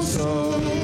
So.